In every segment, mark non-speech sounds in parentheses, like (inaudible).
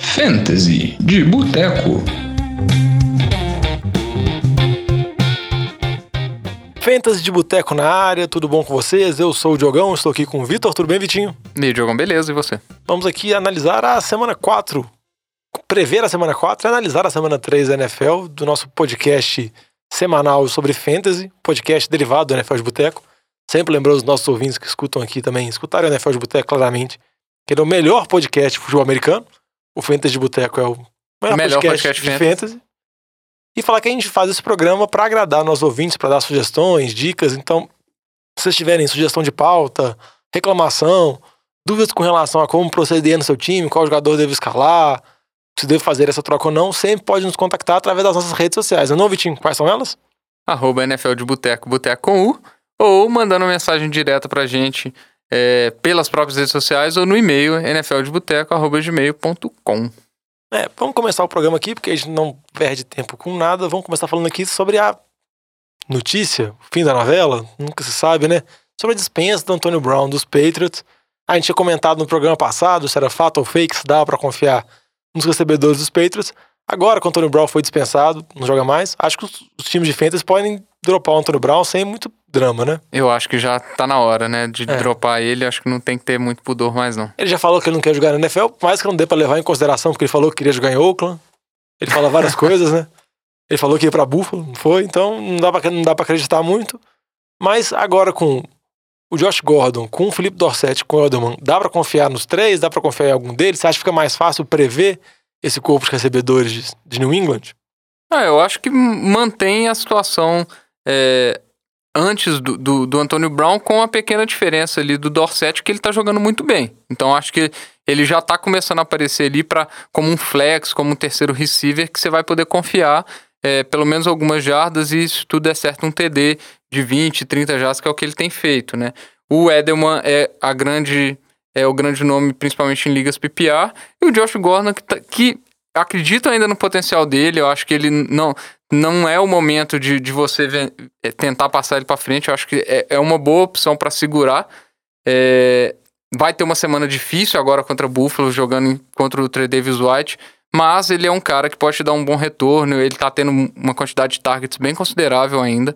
Fantasy de Boteco. Fantasy de Boteco na área, tudo bom com vocês? Eu sou o Diogão, estou aqui com o Vitor, tudo bem, Vitinho? E aí, Diogão, beleza, e você? Vamos aqui analisar a semana 4, prever a semana 4 e analisar a semana 3 da NFL, do nosso podcast semanal sobre Fantasy, podcast derivado do NFL de Boteco. Sempre lembrando os nossos ouvintes que escutam aqui também, escutaram o NFL de Boteco claramente, que ele é o melhor podcast de futebol americano. O Fantasy de Boteco é o melhor, Melhor podcast, podcast de fantasy. fantasy. E falar que a gente faz esse programa para agradar nossos ouvintes, para dar sugestões, dicas. Então, se vocês tiverem sugestão de pauta, reclamação, dúvidas com relação a como proceder no seu time, qual jogador deve escalar, se deve fazer essa troca ou não, sempre pode nos contactar através das nossas redes sociais. Não, Vitinho? Quais são elas? Arroba NFL de Boteco, Boteco com U, ou mandando mensagem direta pra gente é, pelas próprias redes sociais ou no e-mail nfldeboteco.gmail.com. É, vamos começar o programa aqui, porque a gente não perde tempo com nada. Vamos começar falando aqui sobre a notícia, fim da novela, nunca se sabe, né? Sobre a dispensa do Antônio Brown dos Patriots. A gente tinha comentado no programa passado se era fato ou fake, se dava pra confiar nos recebedores dos Patriots. Agora que o Antônio Brown foi dispensado, não joga mais, acho que os, os times de fantasy podem dropar o Antônio Brown sem muito drama, né? Eu acho que já tá na hora, né, de É. dropar ele. Acho que não tem que ter muito pudor mais, não. Ele já falou que ele não quer jogar na NFL, mais que não dê pra levar em consideração, porque ele falou que queria jogar em Oakland. Ele fala várias (laughs) coisas, né? Ele falou que ia pra Buffalo, não foi, então não dá pra, não dá pra acreditar muito. Mas agora com o Josh Gordon, com o Felipe Dorset, com o Edelman, dá pra confiar nos três? Dá pra confiar em algum deles? Você acha que fica mais fácil prever esse corpo de recebedores de, de New England? Ah, eu acho que mantém a situação é, antes do, do, do Antônio Brown com a pequena diferença ali do Dorset, que ele tá jogando muito bem. Então acho que ele já tá começando a aparecer ali para como um flex, como um terceiro receiver, que você vai poder confiar é, pelo menos algumas jardas e se tudo der certo um TD de 20, 30 jardas, que é o que ele tem feito, né? O Edelman é a grande é o grande nome, principalmente em ligas PPR, e o Josh Gordon, que, tá- que acredito ainda no potencial dele, eu acho que ele não, não é o momento de, de você é, tentar passar ele para frente, eu acho que é, é uma boa opção para segurar. É, vai ter uma semana difícil agora contra o Buffalo, jogando contra o Trey Davis White, mas ele é um cara que pode te dar um bom retorno, ele tá tendo uma quantidade de targets bem considerável ainda,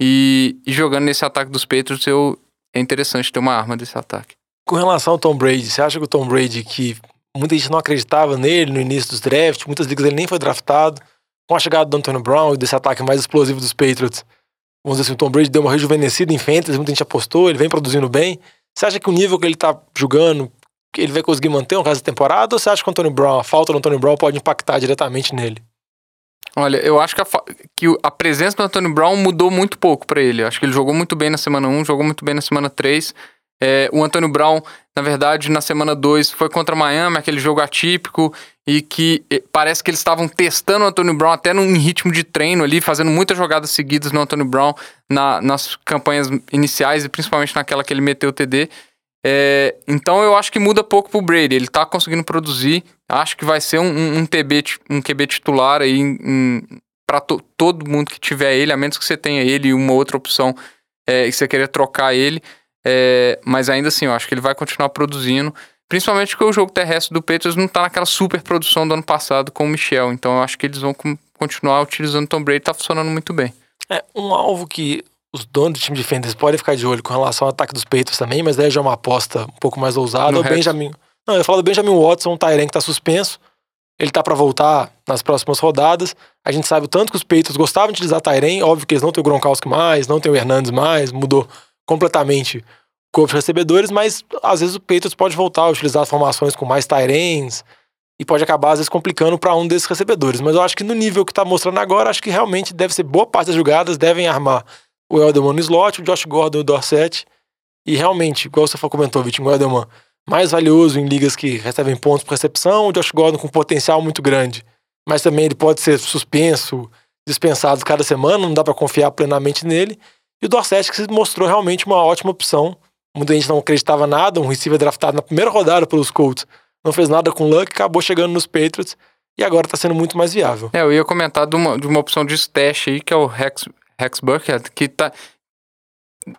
e, e jogando nesse ataque dos Patriots, eu, é interessante ter uma arma desse ataque. Com relação ao Tom Brady, você acha que o Tom Brady, que muita gente não acreditava nele no início dos drafts, muitas ligas ele nem foi draftado, com a chegada do Antônio Brown e desse ataque mais explosivo dos Patriots, vamos dizer assim, o Tom Brady deu uma rejuvenescida em fantasy, muita gente apostou, ele vem produzindo bem. Você acha que o nível que ele tá jogando, ele vai conseguir manter o resto da temporada, ou você acha que o Antônio Brown, a falta do Antônio Brown pode impactar diretamente nele? Olha, eu acho que a, que a presença do Antônio Brown mudou muito pouco pra ele. Eu acho que ele jogou muito bem na semana 1, jogou muito bem na semana 3. É, o Antônio Brown, na verdade, na semana 2 foi contra Miami, aquele jogo atípico, e que eh, parece que eles estavam testando o Antônio Brown até num ritmo de treino ali, fazendo muitas jogadas seguidas no Antônio Brown na- nas campanhas iniciais e principalmente naquela que ele meteu o TD. É, então eu acho que muda pouco pro Brady. Ele tá conseguindo produzir. Acho que vai ser um, um, um TB, um QB titular aí para todo mundo que tiver ele, a menos que você tenha ele e uma outra opção é, e você queira trocar ele. É, mas ainda assim, eu acho que ele vai continuar produzindo. Principalmente porque o jogo terrestre do Patriots não tá naquela super produção do ano passado com o Michel. Então eu acho que eles vão continuar utilizando o Tom Brady. Tá funcionando muito bem. É, um alvo que os donos do time de fantasy podem ficar de olho com relação ao ataque dos Patriots também, mas daí já é uma aposta um pouco mais ousada. O? Benjamin. Não, eu falar do Benjamin Watson, um Tyrant que tá suspenso. Ele tá pra voltar nas próximas rodadas. A gente sabe o tanto que os Patriots gostavam de utilizar Tyrant. Óbvio que eles não têm o Gronkowski mais, não tem o Hernandes mais, mudou completamente o corpo de recebedores, mas às vezes o Patriots pode voltar a utilizar as formações com mais Tyrants e pode acabar às vezes complicando para um desses recebedores. Mas eu acho que no nível que tá mostrando agora, acho que realmente deve ser boa parte das jogadas devem armar o Elderman no slot, o Josh Gordon e o Dorset. E realmente, igual você comentou, Vitinho, o Elderman mais valioso em ligas que recebem pontos por recepção, o Josh Gordon com potencial muito grande. Mas também ele pode ser suspenso, dispensado cada semana, não dá para confiar plenamente nele. E o Dorset que se mostrou realmente uma ótima opção. Muita gente não acreditava nada, um receiver draftado na primeira rodada pelos Colts, não fez nada com luck, acabou chegando nos Patriots e agora tá sendo muito mais viável. É, eu ia comentar de uma, de uma opção de stash aí, que é o Rex, Rex Burkhead, que tá.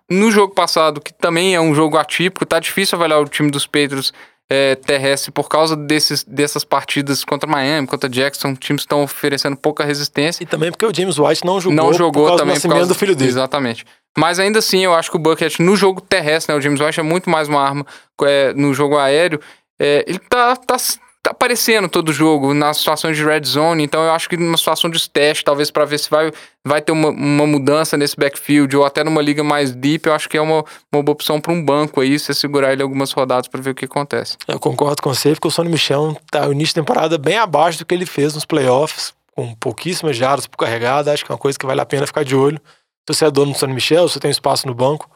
No jogo passado, que também é um jogo atípico, tá difícil avaliar o time dos Patriots é, terrestre por causa desses, dessas partidas contra Miami, contra Jackson, times que estão oferecendo pouca resistência. E também porque o James White não jogou, não jogou por causa também do nascimento do filho dele. Exatamente. Mas ainda assim, eu acho que o Bucket no jogo terrestre, né, o James White é muito mais uma arma é, no jogo aéreo. É, ele tá, tá, tá aparecendo todo jogo nas situações de red zone, então eu acho que numa situação de teste, talvez para ver se vai, vai ter uma, uma mudança nesse backfield ou até numa liga mais deep, eu acho que é uma, uma boa opção para um banco aí, você segurar ele algumas rodadas para ver o que acontece. Eu concordo com você, porque o Sonny Michel tá no início de temporada bem abaixo do que ele fez nos playoffs, com pouquíssimas jardas por carregada, acho que é uma coisa que vale a pena ficar de olho. Se você é dono do Sonny Michel, se você tem espaço no banco,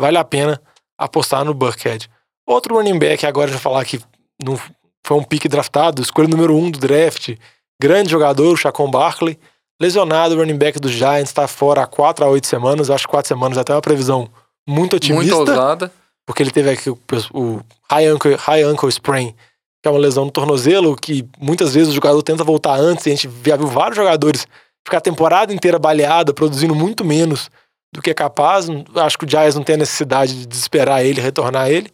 vale a pena apostar no Burkhead. Outro running back, agora já falar que não foi um pique draftado, escolha número um do draft, grande jogador, o Chacon Barkley, lesionado, o running back dos Giants, está fora há 4 a 8 semanas, acho que 4 semanas até uma previsão muito otimista. Muito ousada. Porque ele teve aqui o, o high, ankle, high ankle sprain, que é uma lesão no tornozelo, que muitas vezes o jogador tenta voltar antes, e a gente já viu vários jogadores ficar a temporada inteira baleada, produzindo muito menos do que é capaz. Acho que o Giants não tem a necessidade de desesperar ele, retornar ele.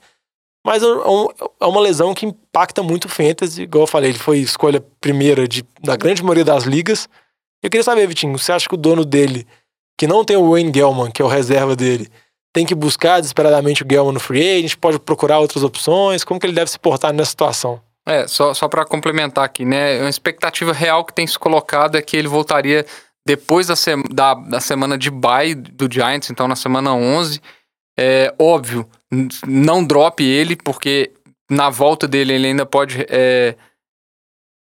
Mas é, é uma lesão que impacta muito o Fantasy. Igual eu falei, ele foi escolha primeira de, da grande maioria das ligas. Eu queria saber, Vitinho, você acha que o dono dele, que não tem o Wayne Gellman, que é o reserva dele, tem que buscar desesperadamente o Gellman no free agent? Pode procurar outras opções? Como que ele deve se portar nessa situação? É, só, só para complementar aqui, né? Uma expectativa real que tem se colocado é que ele voltaria depois da, da, da semana de bye do Giants, então na semana 11. É óbvio, não drop ele, porque na volta dele ele ainda pode é,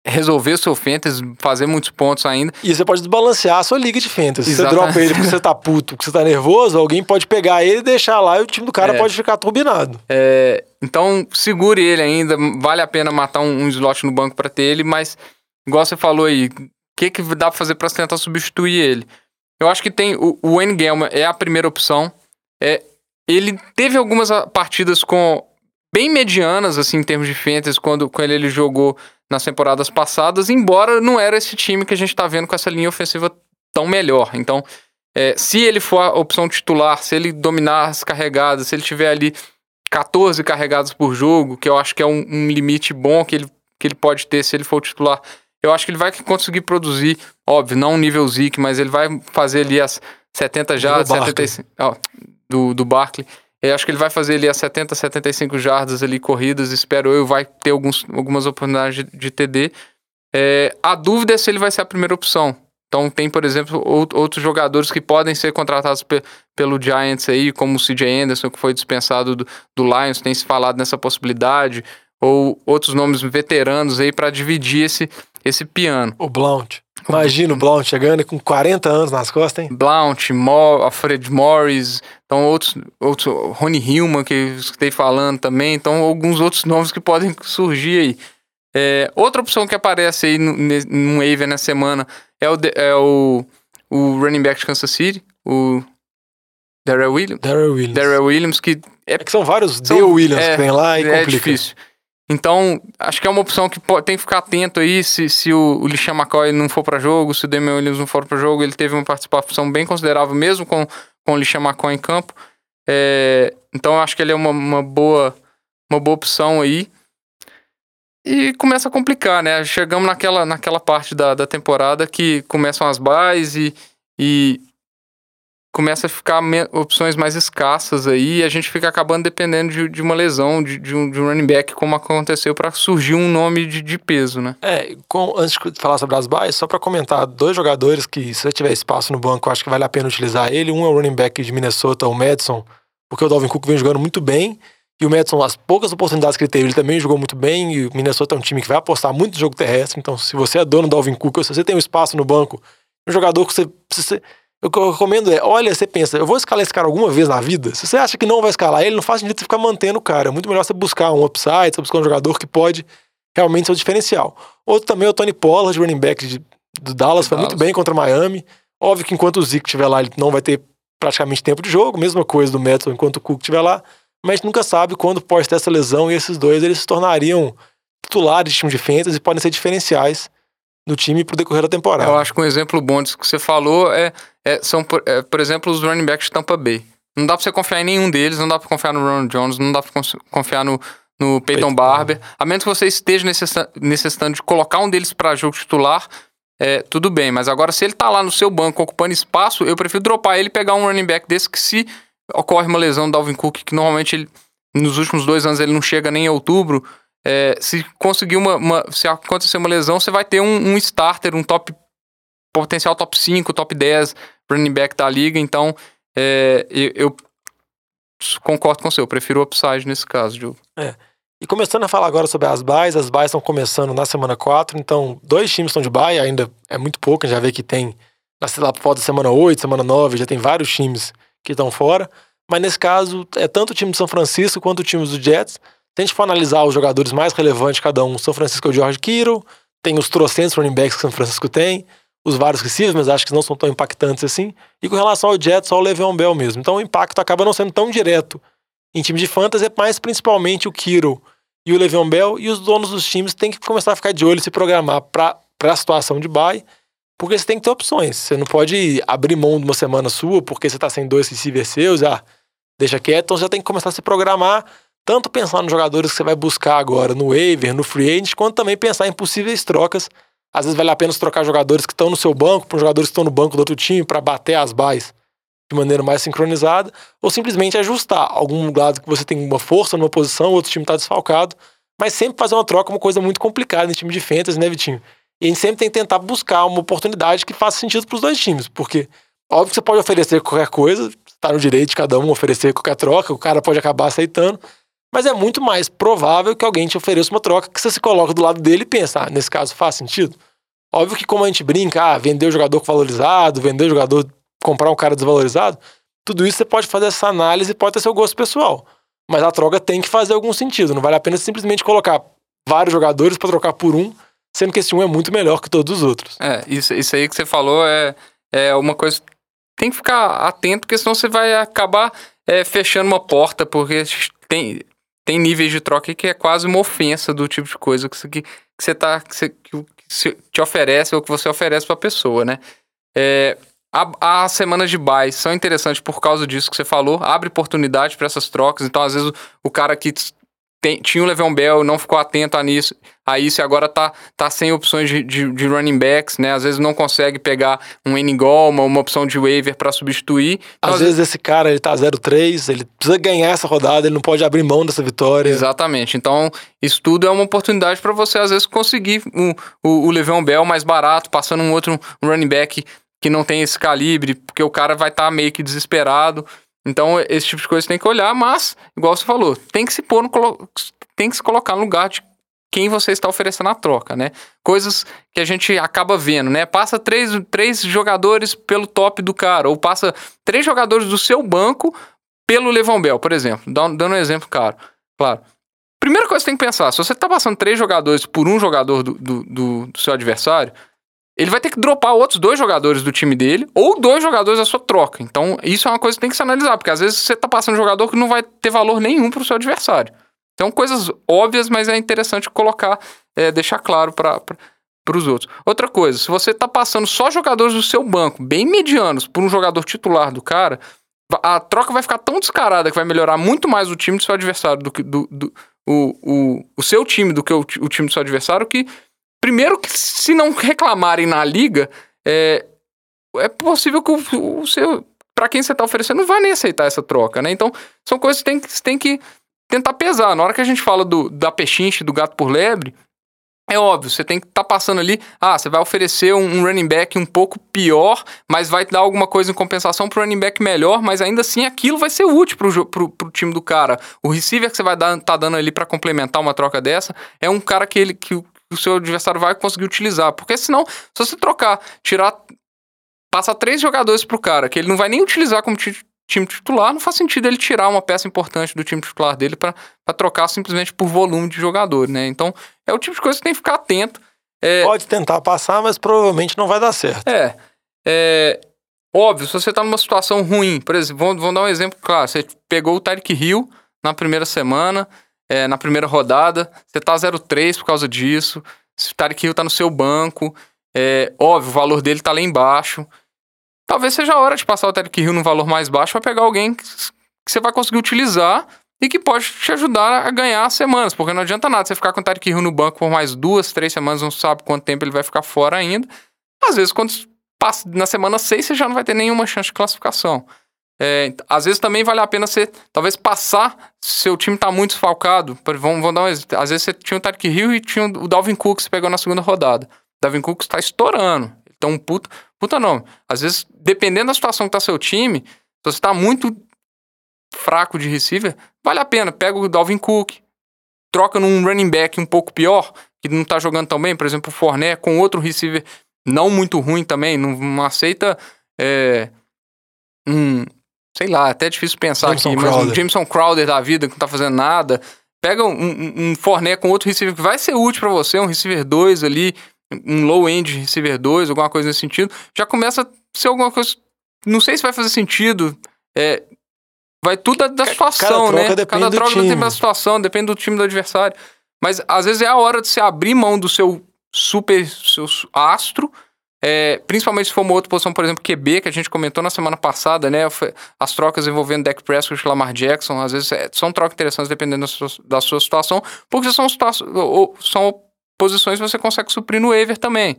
resolver seu fantasy, fazer muitos pontos ainda. E você pode desbalancear a sua liga de fantasy. Se você dropa ele porque você tá puto, porque você tá nervoso, alguém pode pegar ele e deixar lá e o time do cara é. pode ficar turbinado. É, então, segure ele ainda, vale a pena matar um, um slot no banco para ter ele, mas, igual você falou aí, o que, que dá pra fazer pra tentar substituir ele? Eu acho que tem o, o Gellman é a primeira opção. É, ele teve algumas partidas com bem medianas, assim, em termos de fantasy, quando, quando ele jogou nas temporadas passadas, embora não era esse time que a gente tá vendo com essa linha ofensiva tão melhor. Então, é, se ele for a opção titular, se ele dominar as carregadas, se ele tiver ali 14 carregadas por jogo, que eu acho que é um, um limite bom que ele, que ele pode ter se ele for titular, eu acho que ele vai conseguir produzir, óbvio, não um nível Zeke, mas ele vai fazer ali as 70 já, 75. Ó, do, do Barkley. Eu acho que ele vai fazer ali as 70, 75 jardas ali corridas, espero eu, vai ter alguns, algumas oportunidades de, de TD. É, a dúvida é se ele vai ser a primeira opção. Então tem, por exemplo, outros jogadores que podem ser contratados pe pelo Giants aí, como o CJ Anderson, que foi dispensado do, do Lions, tem se falado nessa possibilidade, ou outros nomes veteranos aí para dividir esse, esse piano. O Blount. Imagina o Blount chegando com 40 anos nas costas, hein? Blount, Mo Alfred Morris, então outros, outros, Ronnie Hillman, que eu escutei falando também, então alguns outros nomes que podem surgir aí. É, outra opção que aparece aí no, no waiver na semana é o, é o, o running back de Kansas City, o Darrell Williams. Darrell Williams. Darrell Williams, que... É, é que são vários são, Williams é, que tem lá e é complica. difícil. Então, acho que é uma opção que pode, tem que ficar atento aí se, se o, o McCoy não for para jogo, se o Damian Williams não for para jogo. Ele teve uma participação bem considerável, mesmo com, com o Lishan McCoy em campo. É, então, acho que ele é uma, uma, boa, uma boa opção aí. E começa a complicar, né? Chegamos naquela, naquela parte da, da temporada que começam as bases e, e começa a ficar opções mais escassas aí e a gente fica acabando dependendo de, de uma lesão de, de, um, de um running back, como aconteceu para surgir um nome de, peso, né? É, com, antes de falar sobre as bases, só para comentar, dois jogadores que, se tiver espaço no banco, acho que vale a pena utilizar ele. Um é o running back de Minnesota, o Madison, porque o Dalvin Cook vem jogando muito bem. E o Madison, as poucas oportunidades que ele teve, ele também jogou muito bem. E o Minnesota é um time que vai apostar muito no jogo terrestre. Então, se você é dono do Dalvin Cook, ou se você tem um espaço no banco, um jogador que você o que eu recomendo é, olha, você pensa, eu vou escalar esse cara alguma vez na vida? Se você acha que não vai escalar ele, não faz sentido você ficar mantendo o cara. É muito melhor você buscar um upside, você buscar um jogador que pode realmente ser o diferencial. Outro também é o Tony Pollard, running back de, do Dallas, foi Dallas. muito bem contra Miami. Óbvio que enquanto o Zeke estiver lá, ele não vai ter praticamente tempo de jogo, mesma coisa do Metal enquanto o Cook estiver lá, mas nunca sabe quando pode ter essa lesão e esses dois eles se tornariam titulares de time de fantasy e podem ser diferenciais no time pro decorrer da temporada. Eu acho que um exemplo bom disso que você falou é, é são, por, é, por exemplo, os running backs de Tampa Bay. Não dá pra você confiar em nenhum deles, não dá pra confiar no Ronald Jones, não dá pra confiar no, no Peyton Barber. A menos que você esteja necessitando de colocar um deles para jogo titular, é, tudo bem. Mas agora, se ele tá lá no seu banco ocupando espaço, eu prefiro dropar ele e pegar um running back desse que se ocorre uma lesão do Dalvin Cook, que normalmente ele, nos últimos dois anos ele não chega nem em outubro. É, se conseguir uma, uma, Se acontecer uma lesão, você vai ter um, um starter, um top. Potencial top 5, top 10 running back da liga. Então, é, eu, concordo com você. Eu prefiro o upside nesse caso, Diogo. É. E começando a falar agora sobre as buys, as buys estão começando na semana 4, então dois times estão de buy, ainda é muito pouco, a gente já vê que tem lá por da semana 8, semana 9, já tem vários times que estão fora. Mas nesse caso, é tanto o time de São Francisco quanto o time do Jets. Se a gente for analisar os jogadores mais relevantes cada um, São Francisco é o George Kittle, tem os trocentos running backs que São Francisco tem, os vários receivers, mas acho que não são tão impactantes assim. E com relação ao Jets, só o Le'Veon Bell mesmo. Então o impacto acaba não sendo tão direto em time de fantasy, é mais principalmente o Kittle e o Le'Veon Bell. E os donos dos times têm que começar a ficar de olho e se programar para a situação de bye, porque você tem que ter opções. Você não pode abrir mão de uma semana sua porque você está sem dois receivers seus, já deixa quieto. Então você já tem que começar a se programar, tanto pensar nos jogadores que você vai buscar agora no waiver, no free agent, quanto também pensar em possíveis trocas às vezes vale a pena trocar jogadores que estão no seu banco para jogadores que estão no banco do outro time para bater as bases de maneira mais sincronizada, ou simplesmente ajustar algum lado que você tem uma força numa posição, outro time está desfalcado, mas sempre fazer uma troca é uma coisa muito complicada em time de fantasy, né, Vitinho? E a gente sempre tem que tentar buscar uma oportunidade que faça sentido para os dois times, porque óbvio que você pode oferecer qualquer coisa, está no direito de cada um oferecer qualquer troca, o cara pode acabar aceitando, mas é muito mais provável que alguém te ofereça uma troca que você se coloca do lado dele e pensa, ah, nesse caso faz sentido? Óbvio que como a gente brinca, ah, vender o jogador valorizado, vender o jogador, comprar um cara desvalorizado, tudo isso você pode fazer essa análise e pode ter seu gosto pessoal. Mas a troca tem que fazer algum sentido. Não vale a pena simplesmente colocar vários jogadores para trocar por um, sendo que esse um é muito melhor que todos os outros. É, isso, isso aí que você falou é, é uma coisa. Tem que ficar atento, porque senão você vai acabar é, fechando uma porta, porque tem, tem níveis de troca que é quase uma ofensa do tipo de coisa que, você, que, você tá. Que, você, que te oferece ou que você oferece para a pessoa, né? É, as semanas de buy são interessantes por causa disso que você falou, abre oportunidade para essas trocas. Então, às vezes, o, o cara que tem, tinha o Le'Veon Bell, não ficou atento a, nisso, a isso e agora tá, tá sem opções de, de, de running backs, né? Às vezes não consegue pegar um N-Gol, uma opção de waiver para substituir. Então, às, às vezes, vezes esse cara, ele tá 0-3, ele precisa ganhar essa rodada, ele não pode abrir mão dessa vitória. Exatamente. Então, isso tudo é uma oportunidade para você, às vezes, conseguir o, o, o Le'Veon Bell mais barato, passando um outro running back que não tem esse calibre, porque o cara vai estar tá meio que desesperado. Então, esse tipo de coisa tem que olhar, mas, igual você falou, tem que se pôr no, tem que se colocar no lugar de quem você está oferecendo a troca, né? Coisas que a gente acaba vendo, né? Passa três, três jogadores pelo top do cara, ou passa três jogadores do seu banco pelo Levon Bell, por exemplo. Dando um exemplo claro. claro. Primeira coisa que você tem que pensar, se você está passando três jogadores por um jogador do, do, do, do seu adversário, ele vai ter que dropar outros dois jogadores do time dele ou dois jogadores da sua troca. Então, isso é uma coisa que tem que se analisar, porque às vezes você tá passando um jogador que não vai ter valor nenhum para o seu adversário. Então, coisas óbvias, mas é interessante colocar, é, deixar claro para os outros. Outra coisa, se você tá passando só jogadores do seu banco, bem medianos, por um jogador titular do cara, a troca vai ficar tão descarada que vai melhorar muito mais o time do seu adversário do que do, do o, o, o seu time do que o, o time do seu adversário, que Primeiro que se não reclamarem na liga, é, é possível que o, o seu. Para quem você está oferecendo, não vai nem aceitar essa troca, né? Então, são coisas que tem, que tem que tentar pesar. Na hora que a gente fala do, da pechinche, do gato por lebre, é óbvio, você tem que estar tá passando ali. Ah, você vai oferecer um, um, running back um pouco pior, mas vai dar alguma coisa em compensação para running back melhor, mas ainda assim aquilo vai ser útil para o time do cara. O receiver que você vai tá dando ali para complementar uma troca dessa é um cara que, ele, que, o seu adversário vai conseguir utilizar. Porque senão, se você trocar, tirar. Passar três jogadores pro cara, que ele não vai nem utilizar como time titular, não faz sentido ele tirar uma peça importante do time titular dele para trocar simplesmente por volume de jogador, né? Então, é o tipo de coisa que tem que ficar atento. É... Pode tentar passar, mas provavelmente não vai dar certo. É. é... Óbvio, se você tá numa situação ruim, por exemplo, vamos, vamos dar um exemplo claro. Você pegou o Tyreek Hill na primeira semana, é, na primeira rodada, você tá 0-3 por causa disso, se o Tarek Hill tá no seu banco, é, óbvio, o valor dele tá lá embaixo. Talvez seja a hora de passar o Tarek Hill num valor mais baixo para pegar alguém que, você vai conseguir utilizar e que pode te ajudar a ganhar as semanas, porque não adianta nada você ficar com o Tyreek Hill no banco por mais duas, três semanas, não sabe quanto tempo ele vai ficar fora ainda. Às vezes, quando passa na semana 6, você já não vai ter nenhuma chance de classificação. É, às vezes também vale a pena você, talvez, passar, seu time tá muito desfalcado. Vamos, vamos dar um exemplo. Às vezes você tinha o Tyreek Hill e tinha o Dalvin Cook que você pegou na segunda rodada. O Dalvin Cook está estourando. Então, puta, puta não. Às vezes, dependendo da situação que tá seu time, se você tá muito fraco de receiver, vale a pena. Pega o Dalvin Cook, troca num running back um pouco pior, que não tá jogando tão bem, por exemplo, o Fournette, com outro receiver não muito ruim também, não, não aceita é, um, sei lá, até é difícil pensar Jameson aqui, Crowder. mas um Jameson Crowder da vida que não tá fazendo nada, pega um, um, um Fournette com outro receiver que vai ser útil para você, um receiver 2 ali, um low-end receiver 2, alguma coisa nesse sentido, já começa a ser alguma coisa, não sei se vai fazer sentido, é, vai tudo da, da situação, cada né? Cada troca depende da situação, depende do time do adversário. Mas às vezes é a hora de você abrir mão do seu super seu astro, é, principalmente se for uma outra posição, por exemplo, QB, que a gente comentou na semana passada, né? As trocas envolvendo Dak Prescott e Lamar Jackson, às vezes é, são trocas interessantes dependendo da sua, da sua situação, porque são, são posições que você consegue suprir no waiver também.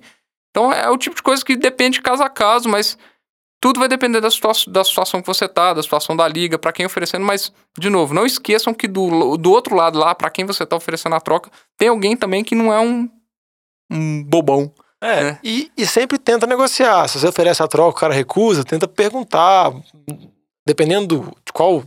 Então é o tipo de coisa que depende de caso a caso, mas tudo vai depender da, situa da situação que você tá, da situação da liga, para quem oferecendo, mas, de novo, não esqueçam que do, do outro lado lá, para quem você tá oferecendo a troca, tem alguém também que não é um, um bobão. É, né? e, e sempre tenta negociar. Se você oferece a troca, o cara recusa, tenta perguntar. Dependendo de qual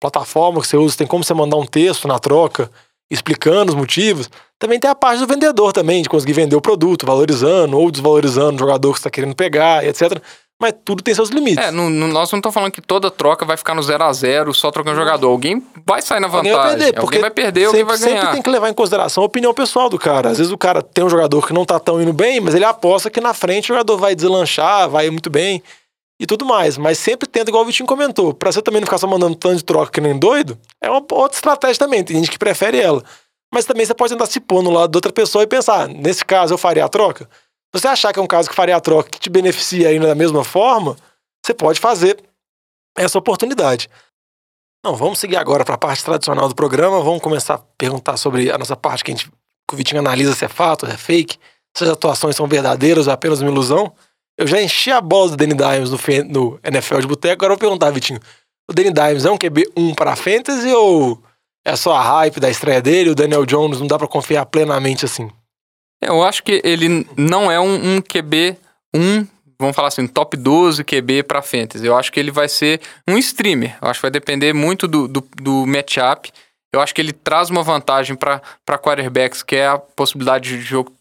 plataforma que você usa, tem como você mandar um texto na troca explicando os motivos. Também tem a parte do vendedor também, de conseguir vender o produto, valorizando ou desvalorizando o jogador que você está querendo pegar, etc mas tudo tem seus limites. É, no, no, nós não estamos falando que toda troca vai ficar no 0 a 0 só trocando jogador. Alguém vai sair na vantagem. Alguém vai perder, alguém vai perder, sempre, alguém vai ganhar. Sempre tem que levar em consideração a opinião pessoal do cara. Às vezes o cara tem um jogador que não tá tão indo bem, mas ele aposta que na frente o jogador vai deslanchar, vai muito bem e tudo mais. Mas sempre tenta, igual o Vitinho comentou, pra você também não ficar só mandando tanto de troca que nem doido, é uma outra estratégia também. Tem gente que prefere ela. Mas também você pode tentar se pôr no lado da outra pessoa e pensar, nesse caso eu faria a troca? Você achar que é um caso que faria a troca que te beneficia ainda da mesma forma, você pode fazer essa oportunidade. Não, vamos seguir agora para a parte tradicional do programa. Vamos começar a perguntar sobre a nossa parte que, a gente, que o Vitinho analisa se é fato, se é fake, se as atuações são verdadeiras ou apenas uma ilusão. Eu já enchi a bola do Danny Dimes no, no NFL de boteco, agora eu vou perguntar, Vitinho. O Danny Dimes é um QB1 para fantasy ou é só a hype da estreia dele? O Daniel Jones não dá para confiar plenamente assim? Eu acho que ele não é um, um QB 1 vamos falar assim, top 12 QB para fantasy. Eu acho que ele vai ser um streamer. Eu acho que vai depender muito do, do, do matchup. Eu acho que ele traz uma vantagem para quarterbacks, que é a possibilidade de jogo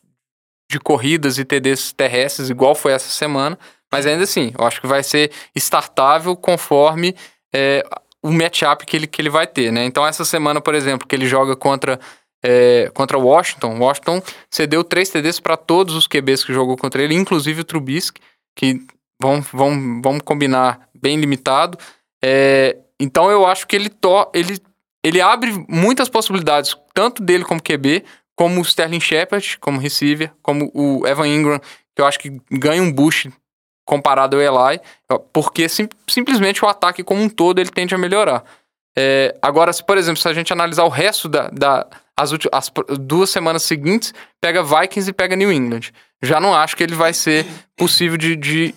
de corridas e TDs terrestres, igual foi essa semana. Mas ainda assim, eu acho que vai ser startável conforme é, o matchup que ele, que ele vai ter, né? Então, essa semana, por exemplo, que ele joga contra é, contra Washington. Washington cedeu três TDs para todos os QBs que jogou contra ele, inclusive o Trubisky que vão, vão, vão combinar bem limitado. É, então eu acho que ele, to, ele, ele abre muitas possibilidades, tanto dele como QB, como o Sterling Shepard, como receiver, como o Evan Ingram, que eu acho que ganha um boost comparado ao Eli, porque sim, simplesmente o ataque como um todo ele tende a melhorar. É, agora, se, por exemplo, se a gente analisar o resto da, da as, as duas semanas seguintes, pega Vikings e pega New England. Já não acho que ele vai ser possível de, de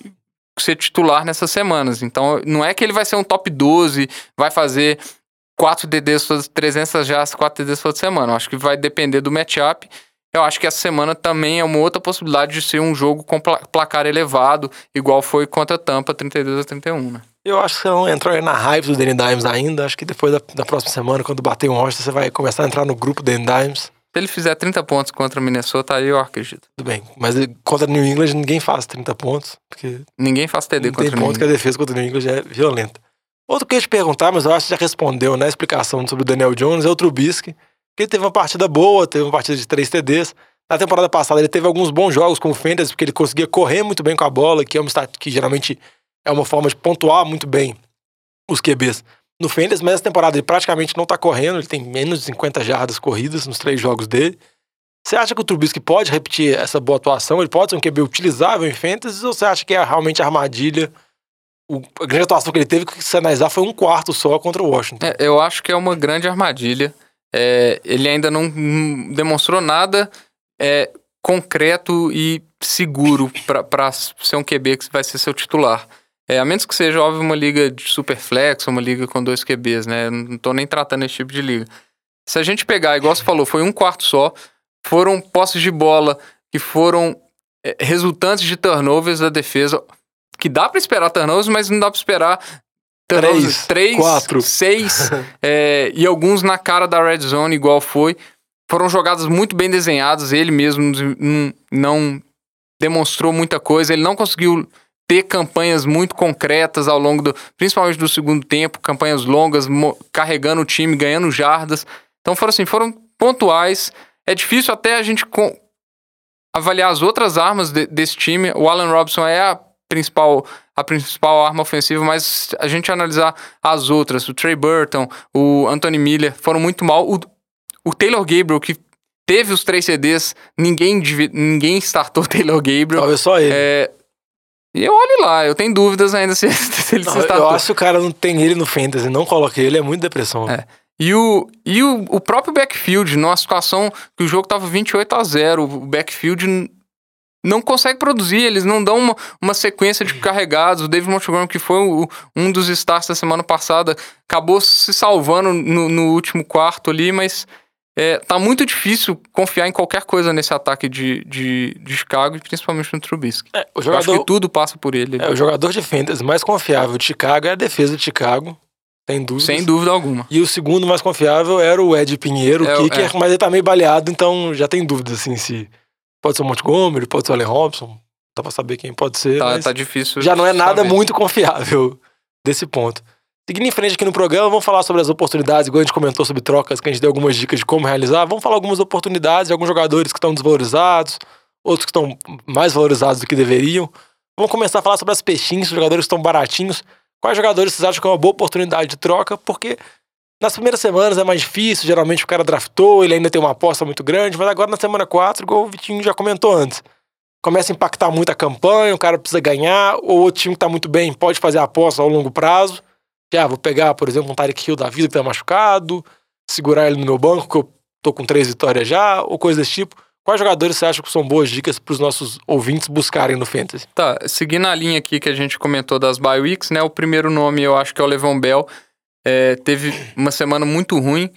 ser titular nessas semanas. Então, não é que ele vai ser um top 12, vai fazer 4 DDs, 300 já, 4 DDs toda semana. Eu acho que vai depender do matchup. Eu acho que essa semana também é uma outra possibilidade de ser um jogo com placar elevado, igual foi contra a Tampa, 32 a 31, né? Eu acho que você não entrou na hype do Danny Dimes ainda. Acho que depois da, da próxima semana, quando bater um Washington, você vai começar a entrar no grupo Danny Dimes. Se ele fizer 30 pontos contra o Minnesota, aí eu acredito. Tudo bem. Mas contra New England ninguém faz 30 pontos. Porque ninguém faz TD contra New England. Tem ponto que a defesa contra New England é violenta. Outro que eu ia te perguntar, mas eu acho que já respondeu na né, explicação sobre o Daniel Jones, é o Trubisky. Ele teve uma partida boa, teve uma partida de 3 TDs. Na temporada passada ele teve alguns bons jogos com o Fantasy, porque ele conseguia correr muito bem com a bola, que é uma que geralmente é uma forma de pontuar muito bem os QBs no Fenders, mas essa temporada ele praticamente não tá correndo, ele tem menos de 50 jardas corridas nos três jogos dele. Você acha que o Trubisky pode repetir essa boa atuação? Ele pode ser um QB utilizável em Fantasy ou você acha que é realmente armadilha o, a grande atuação que ele teve, que se analisar, foi um quarto só contra o Washington. É, eu acho que é uma grande armadilha. É, ele ainda não demonstrou nada é, concreto e seguro para ser um QB que vai ser seu titular. É, a menos que seja, óbvio, uma liga de super flex, uma liga com dois QBs, né? Eu não tô nem tratando esse tipo de liga. Se a gente pegar, igual você falou, foi um quarto só, foram posses de bola que foram é, resultantes de turnovers da defesa, que dá para esperar turnovers, mas não dá para esperar três, três quatro, seis (laughs) é, e alguns na cara da red zone, igual foi. Foram jogadas muito bem desenhadas, ele mesmo não, demonstrou muita coisa, ele não conseguiu ter campanhas muito concretas ao longo do, principalmente do segundo tempo, campanhas longas, carregando o time, ganhando jardas. Então foram assim, foram pontuais. É difícil até a gente avaliar as outras armas de, desse time. O Allen Robinson é a principal, a principal arma ofensiva, mas a gente analisar as outras, o Trey Burton, o Anthony Miller, foram muito mal. O, o Taylor Gabriel, que teve os três CDs, ninguém, ninguém startou o Taylor Gabriel. Talvez só ele. É, e eu olho lá, eu tenho dúvidas ainda se, (laughs) se ele não, se startou. Eu acho que o cara não tem ele no Fantasy, não coloca ele, é muito depressão. É. E, o, e o, o próprio backfield, numa situação que o jogo tava 28 a 0 o backfield não consegue produzir, eles não dão uma, uma sequência de carregados. O David Montgomery, que foi o, um dos starts da semana passada, acabou se salvando no, no último quarto ali, mas é, tá muito difícil confiar em qualquer coisa nesse ataque de, de, de Chicago, principalmente no Trubisky. É, o jogador, acho que tudo passa por ele. É, o jogador de fantasy mais confiável de Chicago é a defesa de Chicago. Sem dúvida. Sem dúvida alguma. E o segundo mais confiável era o Ed Pinheiro, é, o kicker, é. mas ele tá meio baleado, então já tem dúvidas, assim, se pode ser o Montgomery, pode ser o Allen Robson, dá pra saber quem pode ser. Tá, tá difícil. Já não é nada saber. muito confiável (laughs) desse ponto. Seguindo em frente aqui no programa, vamos falar sobre as oportunidades, igual a gente comentou sobre trocas, que a gente deu algumas dicas de como realizar. Vamos falar algumas oportunidades de alguns jogadores que estão desvalorizados, outros que estão mais valorizados do que deveriam. Vamos começar a falar sobre as peixinhas, os jogadores que estão baratinhos. Quais jogadores vocês acham que é uma boa oportunidade de troca? Porque nas primeiras semanas é mais difícil, geralmente o cara draftou, ele ainda tem uma aposta muito grande, mas agora na semana 4, igual o Vitinho já comentou antes, começa a impactar muito a campanha, o cara precisa ganhar, ou o time que tá muito bem pode fazer a aposta ao longo prazo. Já, ah, vou pegar, por exemplo, um Tarek Hill da vida que tá machucado, segurar ele no meu banco, que eu tô com três vitórias já, ou coisa desse tipo. Quais jogadores você acha que são boas dicas para os nossos ouvintes buscarem no Fantasy? Tá, seguindo a linha aqui que a gente comentou das bye weeks, né? O primeiro nome eu acho que é o Levon Bell. É, teve uma semana muito ruim,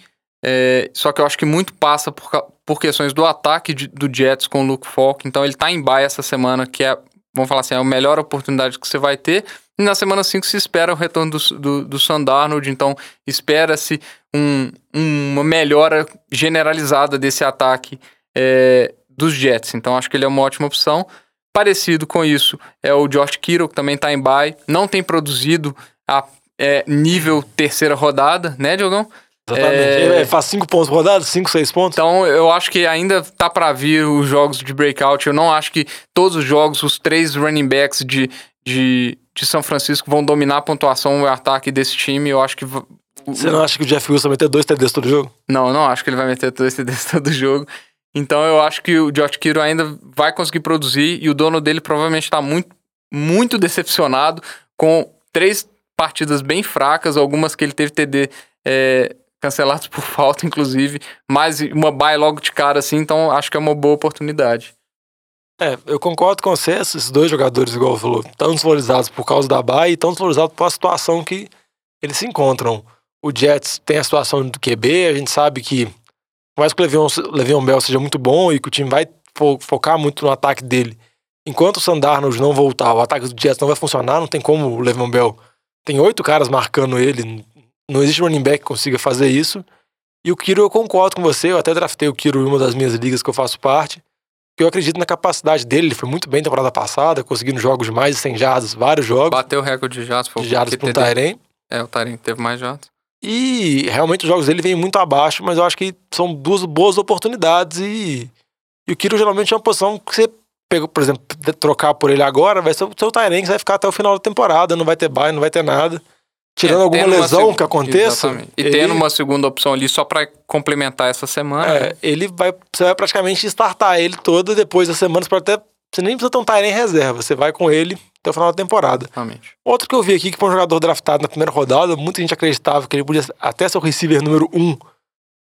é, só que eu acho que muito passa por, por questões do ataque de, do Jets com o Luke Falk. Então ele tá em bye essa semana, que é, vamos falar assim, é a melhor oportunidade que você vai ter. E na semana 5 se espera o retorno do, do, do Sandarnold, então espera-se um, uma melhora generalizada desse ataque é, dos Jets. Então acho que ele é uma ótima opção. Parecido com isso é o Josh Kittle, que também está em bye, não tem produzido a é, nível terceira rodada, né, Diogão? Exatamente. É... Faz cinco pontos por rodada, cinco, seis pontos. Então, eu acho que ainda tá para vir os jogos de breakout. Eu não acho que todos os jogos, os três running backs de, de, de São Francisco vão dominar a pontuação e o ataque desse time. Eu acho que. Você não acha que o Jeff Wilson vai meter dois TDs todo jogo? Não, eu não acho que ele vai meter dois TDs (laughs) todo jogo. Então eu acho que o Josh Kiro ainda vai conseguir produzir e o dono dele provavelmente está muito, muito decepcionado com três partidas bem fracas, algumas que ele teve TD é, cancelados (laughs) por falta, inclusive, mas uma bye logo de cara assim, então acho que é uma boa oportunidade. É, eu concordo com você, esses dois jogadores, igual você falou, tão desvalorizados por causa da bye e tão desvalorizados por a situação que eles se encontram. O Jets tem a situação do QB, a gente sabe que por mais que o Le'Veon, Bell seja muito bom e que o time vai fo focar muito no ataque dele, enquanto o Sandarnold não voltar, o ataque do Jets não vai funcionar, não tem como o Le'Veon Bell... Tem oito caras marcando ele, não existe running back que consiga fazer isso. E o Kiro, eu concordo com você, eu até draftei o Kiro em uma das minhas ligas que eu faço parte, porque eu acredito na capacidade dele, ele foi muito bem na temporada passada, conseguindo jogos de mais de 100 jardas, vários jogos. Bateu o recorde de jardas. De jardas para um Tyrene. É, o Tyrene teve mais jardas. E realmente os jogos dele vêm muito abaixo, mas eu acho que são duas boas oportunidades e, e o Kiro geralmente é uma posição que você pega, por exemplo, trocar por ele agora, vai ser o seu Tyrene que vai ficar até o final da temporada, não vai ter bye, não vai ter nada. Tirando é, alguma lesão que aconteça. Exatamente. E ele... tendo uma segunda opção ali só para complementar essa semana. É, ele vai. Você vai praticamente startar ele todo depois das semanas para até. Você nem precisa ter um Tyrene em reserva. Você vai com ele até o final da temporada. Realmente. Outro que eu vi aqui, que foi um jogador draftado na primeira rodada, muita gente acreditava que ele podia até ser o receiver número um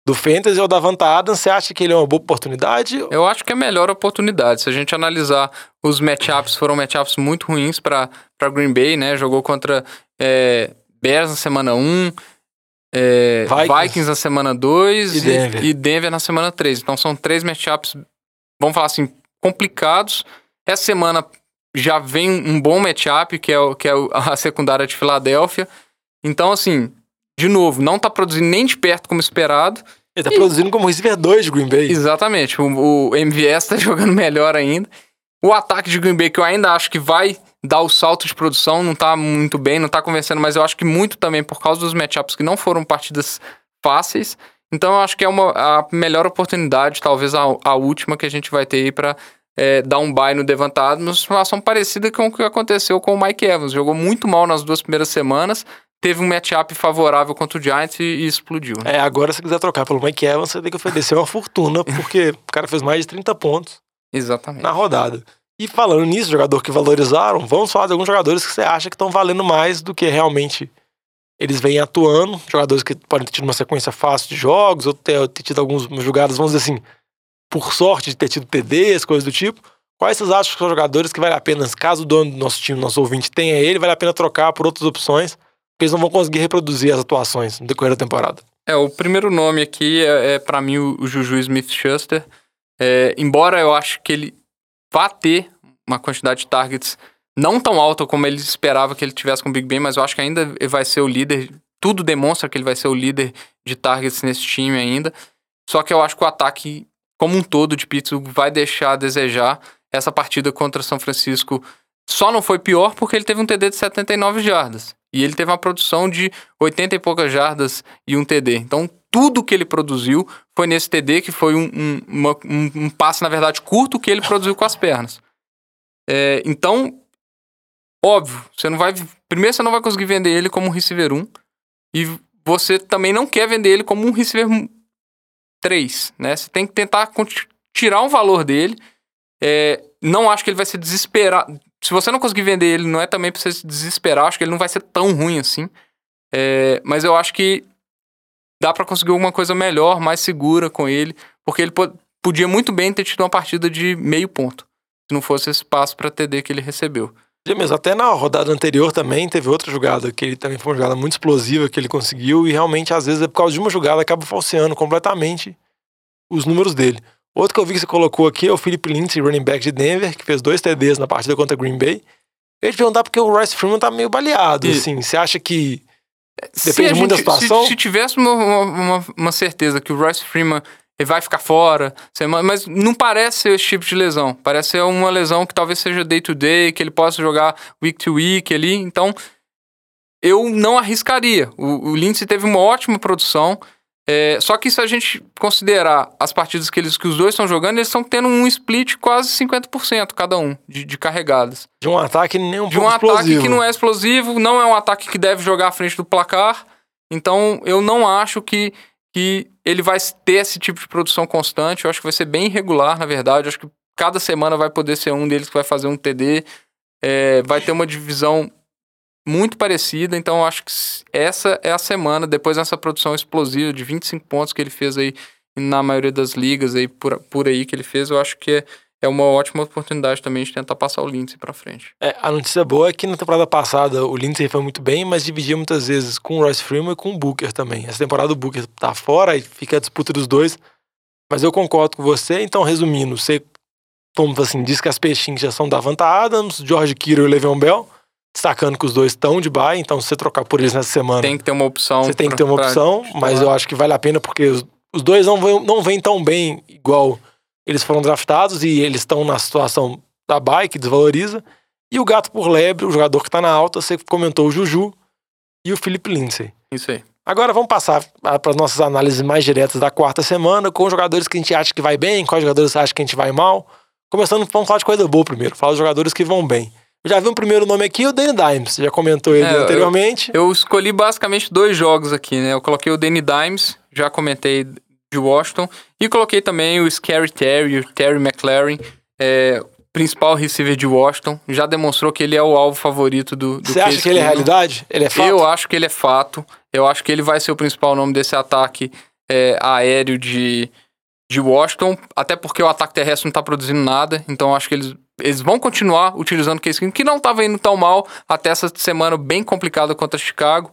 do Fantasy, é o Davanta Adams. Você acha que ele é uma boa oportunidade? Eu acho que é a melhor oportunidade. Se a gente analisar os matchups, foram matchups muito ruins para Green Bay, né? Jogou contra é, Bears na semana 1, é, Vikings. Vikings. na semana 2 E Denver. e Denver na semana 3. Então são três matchups, vamos falar assim, complicados. Essa semana já vem um bom matchup, que é, o- que é (laughs) a secundária de Filadélfia. Então, assim, de novo, não tá produzindo nem de perto como esperado. Ele tá produzindo como receiver 2 de Green Bay. Exatamente. O, o MVS tá (laughs) jogando melhor ainda. O ataque de Green Bay, que eu ainda acho que vai dar o salto de produção, não tá muito bem, não tá convencendo, mas eu acho que muito também por causa dos matchups que não foram partidas fáceis. Então eu acho que é uma, a melhor oportunidade, talvez a, a última que a gente vai ter aí pra é, dar um bye no Devantado, uma situação parecida com o que aconteceu com o Mike Evans. Jogou muito mal nas duas primeiras semanas, teve um matchup favorável contra o Giants e, e explodiu. né? É, agora se quiser trocar pelo Mike Evans, você tem que oferecer uma fortuna, (laughs) porque o cara fez mais de 30 pontos Exatamente. na rodada. E falando nisso, jogador que valorizaram, vamos falar de alguns jogadores que você acha que estão valendo mais do que realmente eles vêm atuando. Jogadores que podem ter tido uma sequência fácil de jogos, ou ter, ter tido algumas jogadas, vamos dizer assim, por sorte de ter tido TDs, coisas do tipo. Quais vocês acham que são jogadores que vale a pena, caso o dono do nosso time, nosso ouvinte, tenha ele, vale a pena trocar por outras opções, porque eles não vão conseguir reproduzir as atuações no decorrer da temporada. É, o primeiro nome aqui é, é para mim o, o Juju Smith-Schuster. É, embora eu acho que ele vá ter uma quantidade de targets não tão alta como ele esperava que ele tivesse com o Big Ben, mas eu acho que ainda vai ser o líder. Tudo demonstra que ele vai ser o líder de targets nesse time ainda. Só que eu acho que o ataque como um todo de Pittsburgh vai deixar a desejar. Essa partida contra São Francisco só não foi pior porque ele teve um TD de 79 jardas. E ele teve uma produção de 80 e poucas jardas e um TD. Então, tudo que ele produziu foi nesse TD, que foi um, um, uma- um- um passe, na verdade, curto que ele produziu com as pernas. É, então, óbvio, você não vai. Primeiro, você não vai conseguir vender ele como um receiver 1. E você também não quer vender ele como um receiver 3. Né? Você tem que tentar tirar um valor dele. É, não acho que ele vai se desesperar. Se você não conseguir vender ele, não é também pra você se desesperar. Acho que ele não vai ser tão ruim assim. É, mas eu acho que dá pra conseguir alguma coisa melhor, mais segura com ele. Porque ele po- podia muito bem ter tido uma partida de meio ponto. Se não fosse esse passo pra TD que ele recebeu. Mesmo, até na rodada anterior também teve outra jogada que ele também foi uma jogada muito explosiva que ele conseguiu e realmente às vezes é por causa de uma jogada acaba falseando completamente os números dele. Outro que eu vi que você colocou aqui é o Philip Lindsay, running back de Denver, que fez dois TDs na partida contra Green Bay. Eu ia te perguntar porque o Royce Freeman tá meio baleado, E- assim. Você acha que Depende a muito da gente- se- situação? Se, tivesse uma, uma, uma- certeza que o Royce Freeman vai ficar fora, mas não parece ser esse tipo de lesão. Parece ser uma lesão que talvez seja day to day, que ele possa jogar week to week ali. Então, eu não arriscaria. O, o Lindsay teve uma ótima produção. É, só que se a gente considerar as partidas que, eles, que os dois estão jogando, eles estão tendo um split quase 50% cada um de, de carregadas de um ataque nem um de um pouco ataque explosivo? que não é explosivo, não é um ataque que deve jogar à frente do placar. Então, eu não acho que, que ele vai ter esse tipo de produção constante. Eu acho que vai ser bem irregular, na verdade. Eu acho que cada semana vai poder ser um deles que vai fazer um TD. É, vai ter uma divisão muito parecida. Então, acho que essa é a semana, depois dessa produção explosiva de 25 pontos que ele fez aí na maioria das ligas aí por, por aí que ele fez, eu acho que é, é uma ótima oportunidade também de tentar passar o Lindsay pra frente. É, a notícia boa é que na temporada passada o Lindsay foi muito bem, mas dividia muitas vezes com o Royce Freeman e com o Booker também. Essa temporada o Booker tá fora e fica a disputa dos dois. Mas eu concordo com você, então resumindo, você, vamos assim, diz que as peixinhas já são da Vanta Adams, George Kittle e Le'Veon Bell, destacando que os dois estão de bye, então se você trocar por eles nessa semana, Tem que ter uma opção. você tem que ter uma opção, mas eu acho que vale a pena porque os, os dois não vêm, não vêm tão bem igual eles foram draftados e eles estão na situação da bye, que desvaloriza. E o gato por lebre, o jogador que tá na alta, você comentou o Juju e o Felipe Lindsay. Isso aí. Agora vamos passar para as nossas análises mais diretas da quarta semana, com jogadores que a gente acha que vai bem, quais jogadores acha que a gente vai mal. Começando, vamos falar de coisa boa primeiro, falar dos jogadores que vão bem. Eu já vi um primeiro nome aqui, o Danny Dimes, você já comentou ele É, eu- anteriormente. Eu escolhi basicamente dois jogos aqui, né? Eu coloquei o Danny Dimes, já comentei de Washington, e coloquei também o Scary Terry, o Terry McLaren. É, principal receiver de Washington. Já demonstrou que ele é o alvo favorito do. do Você acha que ele é realidade? Ele é fato? Eu acho que ele é fato. Eu acho que ele vai ser o principal nome desse ataque é, aéreo de, de Washington. Até porque o ataque terrestre não está produzindo nada. Então eu acho que eles, eles vão continuar utilizando o Case Keenum, que não estava indo tão mal até essa semana bem complicada contra Chicago.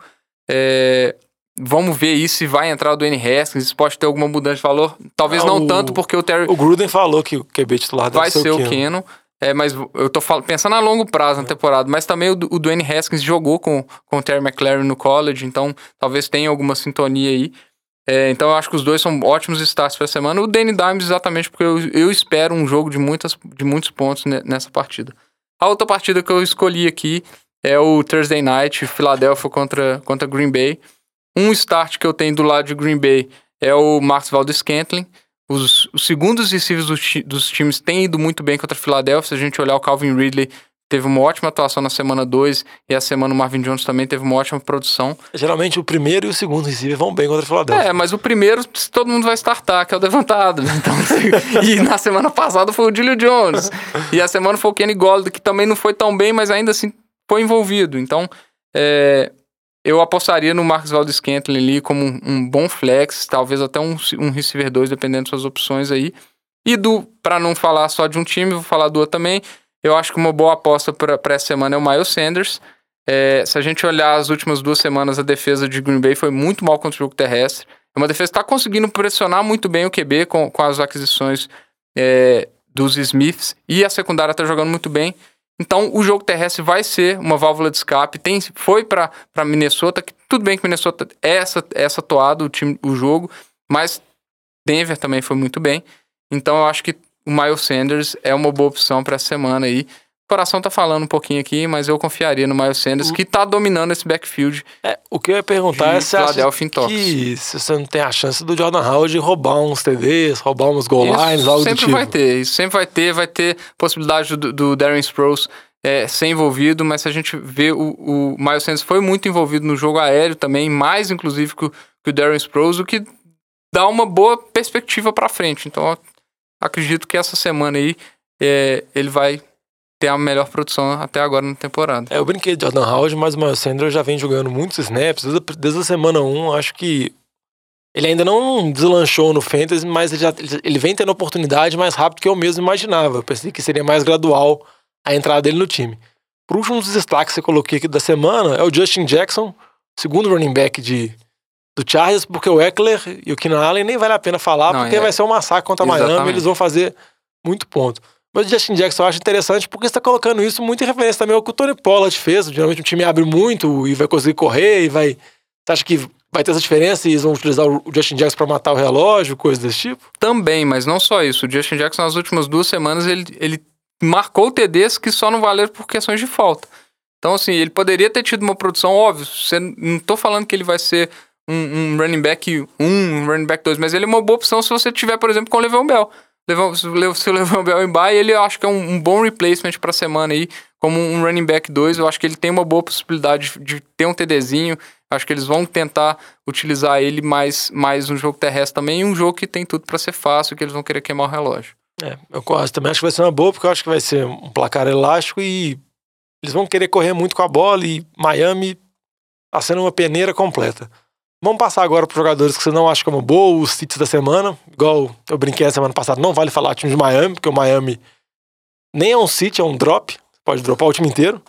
É, vamos ver aí se vai entrar o Dwayne Haskins, se pode ter alguma mudança de valor. Talvez Não, não o- tanto, porque o Terry O Gruden falou que o QB titular deve vai ser o Keenum. Keno. É, mas eu tô fal- pensando a longo prazo na temporada. Mas também o, o Dwayne Haskins jogou com, com o Terry McLaren no college, então talvez tenha alguma sintonia aí. É, então eu acho que os dois são ótimos starts para a semana. O Danny Dimes, exatamente porque eu, eu espero um jogo de, muitas, de muitos pontos ne- nessa partida. A outra partida que eu escolhi aqui é o Thursday Night, Philadelphia contra, contra Green Bay. Um start que eu tenho do lado de Green Bay é o Marcus Valdes-Scantling. Os, os segundos receivers dos, dos times têm ido muito bem contra a Philadelphia. Se a gente olhar o Calvin Ridley, teve uma ótima atuação na semana 2 e a semana o Marvin Jones também teve uma ótima produção. Geralmente o primeiro e o segundo receiver vão bem contra o Philadelphia. É, mas o primeiro todo mundo vai startar, que é o Devantado. Então, assim, (laughs) e na semana passada foi o Julio Jones. E a semana foi o Kenny Golladay, que também não foi tão bem, mas ainda assim foi envolvido. Então, é, eu apostaria no Marcos Valdes Scantling ali como um, um bom flex, talvez até um, um receiver 2, dependendo das suas opções aí. E do, para não falar só de um time, vou falar do outro também. Eu acho que uma boa aposta para essa semana é o Miles Sanders. É, se a gente olhar as últimas duas semanas, a defesa de Green Bay foi muito mal contra o jogo terrestre. É uma defesa que está conseguindo pressionar muito bem o QB com, com as aquisições é, dos Smiths e a secundária está jogando muito bem. Então, o jogo terrestre vai ser uma válvula de escape. Tem, foi para Minnesota, que tudo bem que Minnesota é essa, essa toada, o, time, o jogo, mas Denver também foi muito bem. Então, eu acho que o Miles Sanders é uma boa opção para essa semana aí. O coração tá falando um pouquinho aqui, mas eu confiaria no Miles Sanders, que tá dominando esse backfield É, o que eu ia perguntar é se acha que se você não tem a chance do Jordan Howard roubar uns TDs, roubar uns goal lines, Isso algo do sempre tipo. vai ter, isso sempre vai ter, vai ter possibilidade do, do Darren Sproles é, ser envolvido, mas se a gente vê o, o Miles Sanders foi muito envolvido no jogo aéreo também, mais inclusive que o, que o Darren Sproles, o que dá uma boa perspectiva para frente. Então, acredito que essa semana aí é, ele vai ter a melhor produção até agora na temporada. É, eu brinquei de Jordan Howard, mas o Miles Sanders já vem jogando muitos snaps. Desde, desde a semana 1, acho que ele ainda não deslanchou no Fantasy, mas ele, já, ele vem tendo oportunidade mais rápido que eu mesmo imaginava. Eu pensei que seria mais gradual a entrada dele no time. Por último, dos destaques que eu coloquei aqui da semana é o Justin Jackson, segundo running back de, do Chargers, porque o Eckler e o Keenan Allen nem vale a pena falar, Não, porque é- vai ser um massacre contra a Miami, eles vão fazer muito ponto. Mas o Justin Jackson eu acho interessante porque você está colocando isso muito em referência também ao que o Tony Pollard fez. Geralmente o time abre muito e vai conseguir correr e vai. Você acha que vai ter essa diferença e eles vão utilizar o Justin Jackson para matar o relógio, coisa desse tipo? Também, mas não só isso. O Justin Jackson, nas últimas duas semanas, ele, ele marcou TDs que só não valeram por questões de falta. Então, assim, ele poderia ter tido uma produção, óbvio. Você, não tô falando que ele vai ser um, um running back 1, um running back 2, mas ele é uma boa opção se você tiver, por exemplo, com o Le'Veon Bell. Se o Le- se o Le'Veon Bell em bye, ele eu acho que é um, um bom replacement pra semana aí, como um running back 2. Eu acho que ele tem uma boa possibilidade de, ter um TDzinho. Acho que eles vão tentar utilizar ele mais, mais no jogo terrestre também, um jogo que tem tudo pra ser fácil, que eles vão querer queimar o relógio. É, eu quase também acho que vai ser uma boa, porque eu acho que vai ser um placar elástico e eles vão querer correr muito com a bola e Miami tá sendo uma peneira completa. Vamos passar agora para jogadores que você não acha como boa, os hits da semana. Igual eu brinquei a semana passada, não vale falar time de Miami, porque o Miami nem é um sit, é um drop. Pode dropar o time inteiro.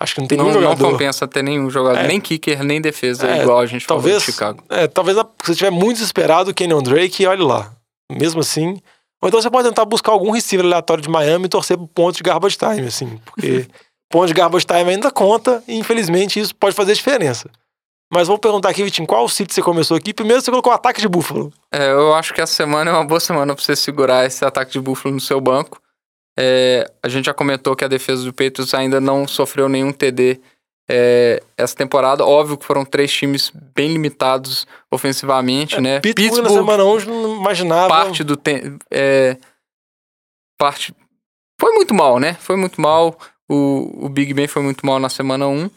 Acho que não tem Não, nenhum não jogador. compensa ter nenhum jogador, É. nem kicker, nem defesa, É, igual a gente talvez, falou de Chicago. É, talvez você tiver muito desesperado, o Kenyon Drake, olhe lá. Mesmo assim. Ou então você pode tentar buscar algum receiver aleatório de Miami e torcer pro ponto de garbage time, assim. Porque (laughs) ponto de garbage time ainda conta e infelizmente isso pode fazer diferença. Mas vou perguntar aqui, Vitinho, qual sítio você começou aqui? Primeiro você colocou o ataque de Buffalo. É, eu acho que essa semana é uma boa semana pra você segurar esse ataque de Buffalo no seu banco. É, a gente já comentou que a defesa do Patriots ainda não sofreu nenhum TD é, essa temporada. Óbvio que foram três times bem limitados ofensivamente, né? Pittsburgh, na semana 1 não imaginava. parte do tempo. É, parte. Foi muito mal, né? Foi muito mal. O, o Big Ben foi muito mal na semana 1.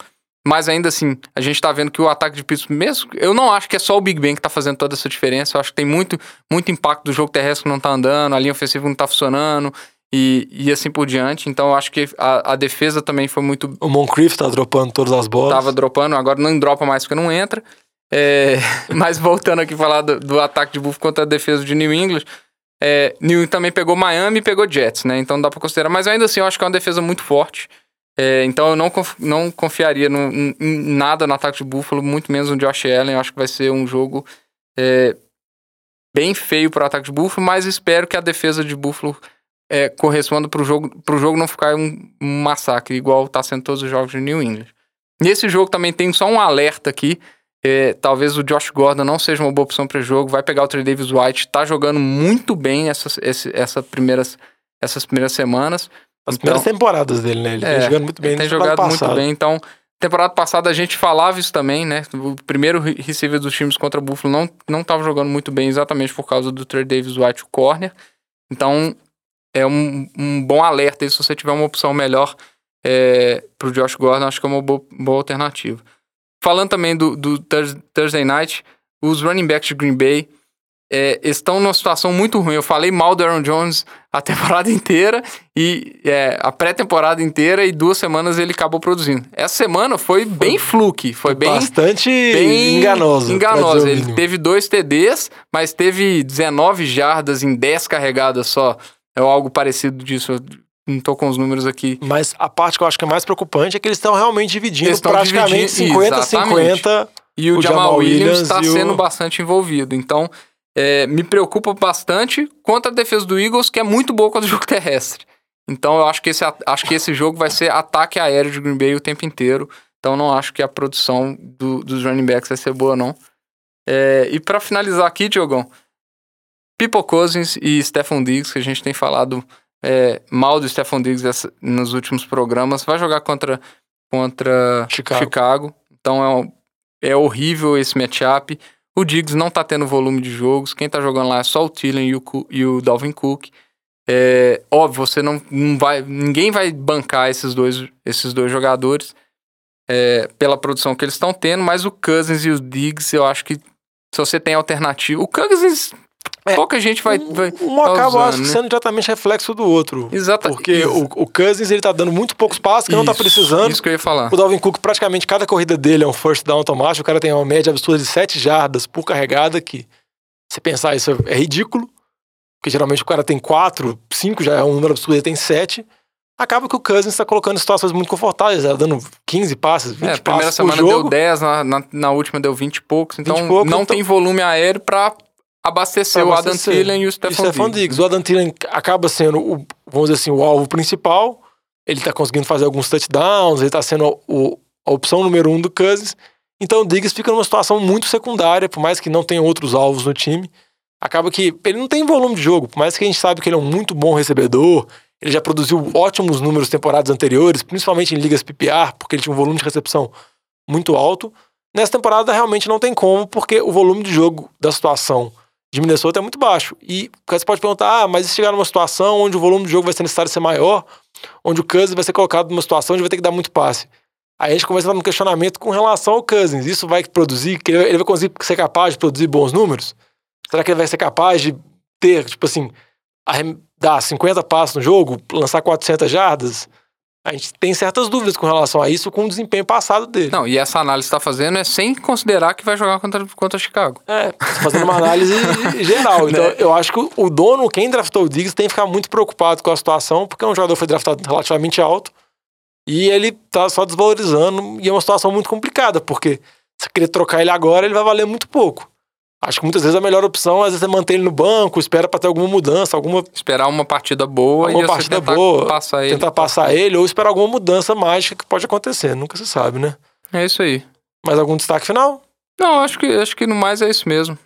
Mas ainda assim, a gente tá vendo que o ataque de Pittsburgh, mesmo. Eu não acho que é só o Big Ben que tá fazendo toda essa diferença. Eu acho que tem muito, muito impacto do jogo terrestre que não tá andando, a linha ofensiva não tá funcionando. e, e assim por diante. Então eu acho que a, a defesa também foi muito. O Moncrief tá dropando todas as bolas. Tava dropando, agora não dropa mais porque não entra. É, (laughs) mas voltando aqui a falar do, do, ataque de Buffalo contra a defesa de New England. É, New England também pegou Miami e pegou Jets, né? Então dá pra considerar. Mas ainda assim, eu acho que é uma defesa muito forte. É, então eu não, não confiaria no, em nada no ataque de Buffalo, muito menos no Josh Allen. Eu acho que vai ser um jogo é, bem feio para o ataque de Buffalo, mas espero que a defesa de Buffalo é, corresponda para o jogo, jogo não ficar um, um massacre, igual está sendo todos os jogos de New England. Nesse jogo também tem só um alerta aqui. É, talvez o Josh Gordon não seja uma boa opção para o jogo. Vai pegar o Trey Davis White, está jogando muito bem essas, esse, essa primeiras, essas primeiras semanas. As então, primeiras temporadas dele, né? Ele é, jogando muito bem. Ele tem jogado muito bem, então Temporada passada a gente falava isso também, né? O primeiro receiver dos times contra o Buffalo não, não tava jogando muito bem exatamente por causa do Trey Davis White, o corner. Então, é um, um bom alerta aí, se você tiver uma opção melhor é, pro Josh Gordon, acho que é uma boa, boa alternativa. Falando também do, do Thursday Night, os running backs de Green Bay é, estão numa situação muito ruim. Eu falei mal do Aaron Jones a (laughs) temporada inteira e é, a pré-temporada inteira e duas semanas ele acabou produzindo. Essa semana foi bem fluke, foi bem bastante bem enganoso. Enganoso. Ele teve dois TDs, mas teve 19 jardas em 10 carregadas só. É algo parecido disso. Eu não tô com os números aqui. Mas a parte que eu acho que é mais preocupante é que eles estão realmente dividindo eles praticamente 50-50. E o, o Jamal, Jamal Williams está sendo o... bastante envolvido. Então, é, me preocupa bastante contra a defesa do Eagles, que é muito boa contra o jogo terrestre. Então eu acho que esse, acho que esse jogo vai ser ataque aéreo de Green Bay o tempo inteiro. Então não acho que a produção do, dos running backs vai ser boa, não. É, e para finalizar aqui, Diogão, People Cousins e Stephon Diggs, que a gente tem falado é, mal do Stephon Diggs essa, nos últimos programas, vai jogar contra, contra Chicago. Chicago. Então é, um, é horrível esse matchup. O Diggs não tá tendo volume de jogos. Quem tá jogando lá é só o Tillen e o, e o Dalvin Cook. É, óbvio, você não, não vai. Ninguém vai bancar esses dois, esses dois jogadores é, pela produção que eles estão tendo, mas o Cousins e o Diggs, eu acho que se você tem alternativa. O Cousins é, Pouca gente vai. vai um tá acaba, usando, né? sendo diretamente reflexo do outro. Exatamente. Porque o, o Cousins ele tá dando muito poucos passos que isso, não tá precisando. Isso que eu ia falar. O Dalvin Cook, praticamente cada corrida dele é um first down automático. O cara tem uma média absurda de 7 jardas por carregada, que se pensar isso é ridículo. Porque geralmente o cara tem 4, 5 já é um número absurdo, ele tem 7 acaba que o Cousins está colocando situações muito confortáveis, ela dando 15 passes, 20 é, passes. primeira semana jogo. deu 10, na, na, na, última deu 20 e poucos. Então 20 pouco, não então... tem volume aéreo para abasteceu o Adam Thielen e o Stefan, Stefan Diggs. Diggs. O Adam Thielen acaba sendo, o, vamos dizer assim, o alvo principal. Ele tá conseguindo fazer alguns touchdowns, ele tá sendo o, a opção número um do Cousins. Então o Diggs fica numa situação muito secundária, por mais que não tenha outros alvos no time. Acaba que ele não tem volume de jogo, por mais que a gente sabe que ele é um muito bom recebedor, ele já produziu ótimos números temporadas anteriores, principalmente em ligas PPR, porque ele tinha um volume de recepção muito alto. Nessa temporada realmente não tem como, porque o volume de jogo da situação de Minnesota é muito baixo. E você pode perguntar, ah, mas se chegar numa situação onde o volume de jogo vai ser necessário ser maior, onde o Cousins vai ser colocado numa situação onde vai ter que dar muito passe. Aí a gente começa a um questionamento com relação ao Cousins. Isso vai produzir, ele vai conseguir ser capaz de produzir bons números? Será que ele vai ser capaz de ter, tipo assim, dar 50 passos no jogo, lançar 400 jardas? A gente tem certas dúvidas com relação a isso, com o desempenho passado dele. Não, e essa análise que está fazendo é sem considerar que vai jogar contra, contra Chicago. É, tá fazendo uma análise (laughs) geral. Então, né? eu acho que o dono, quem draftou o Diggs, tem que ficar muito preocupado com a situação, porque é um jogador que foi draftado relativamente alto e ele tá só desvalorizando. E é uma situação muito complicada, porque se querer trocar ele agora, ele vai valer muito pouco. Acho que muitas vezes a melhor opção às vezes é manter ele no banco, espera para ter alguma mudança, alguma esperar uma partida boa alguma e partida tentar boa, passar ele, tentar passar ele ou esperar alguma mudança mágica que pode acontecer, nunca se sabe, né? É isso aí. Mais algum destaque final? Não, acho que acho que no mais é isso mesmo.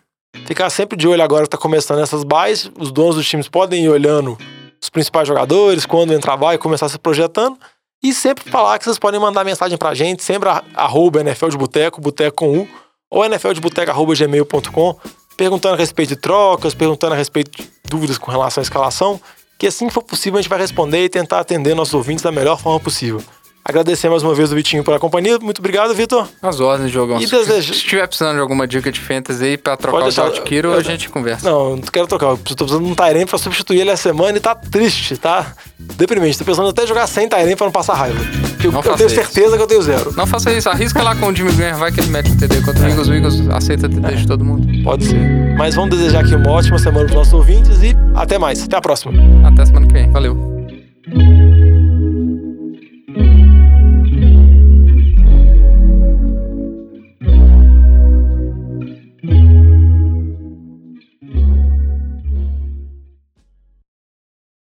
Ficar sempre de olho agora que tá começando essas buys, os donos dos times podem ir olhando os principais jogadores, quando entrar vai começar se projetando. E sempre falar que vocês podem mandar mensagem pra gente, sempre arroba NFL de Boteco, Boteco com U ou nfldeboteca.gmail.com, perguntando a respeito de trocas, perguntando a respeito de dúvidas com relação à escalação, que assim que for possível a gente vai responder e tentar atender nossos ouvintes da melhor forma possível. Agradecer mais uma vez o Vitinho pela companhia. Muito obrigado, Vitor. As ordens, Jogão. E Se desejo- se tiver precisando de alguma dica de fantasy aí pra trocar Pode o Kittle, Eu- a gente conversa. Não, não quero tocar. Eu tô precisando de um Tyrene pra substituir ele a semana e tá triste, tá? Deprimente. Tô pensando até jogar sem Tyrene pra não passar raiva. Eu, Não eu tenho isso. certeza que eu tenho zero. Não faça isso, arrisca lá com o Jimmy Graham, vai que ele mete o TD contra o Eagles, o Eagles aceita TD de todo mundo. Pode ser. Mas vamos desejar aqui uma ótima semana pros nossos ouvintes e até mais. Até a próxima. Até semana que vem, valeu.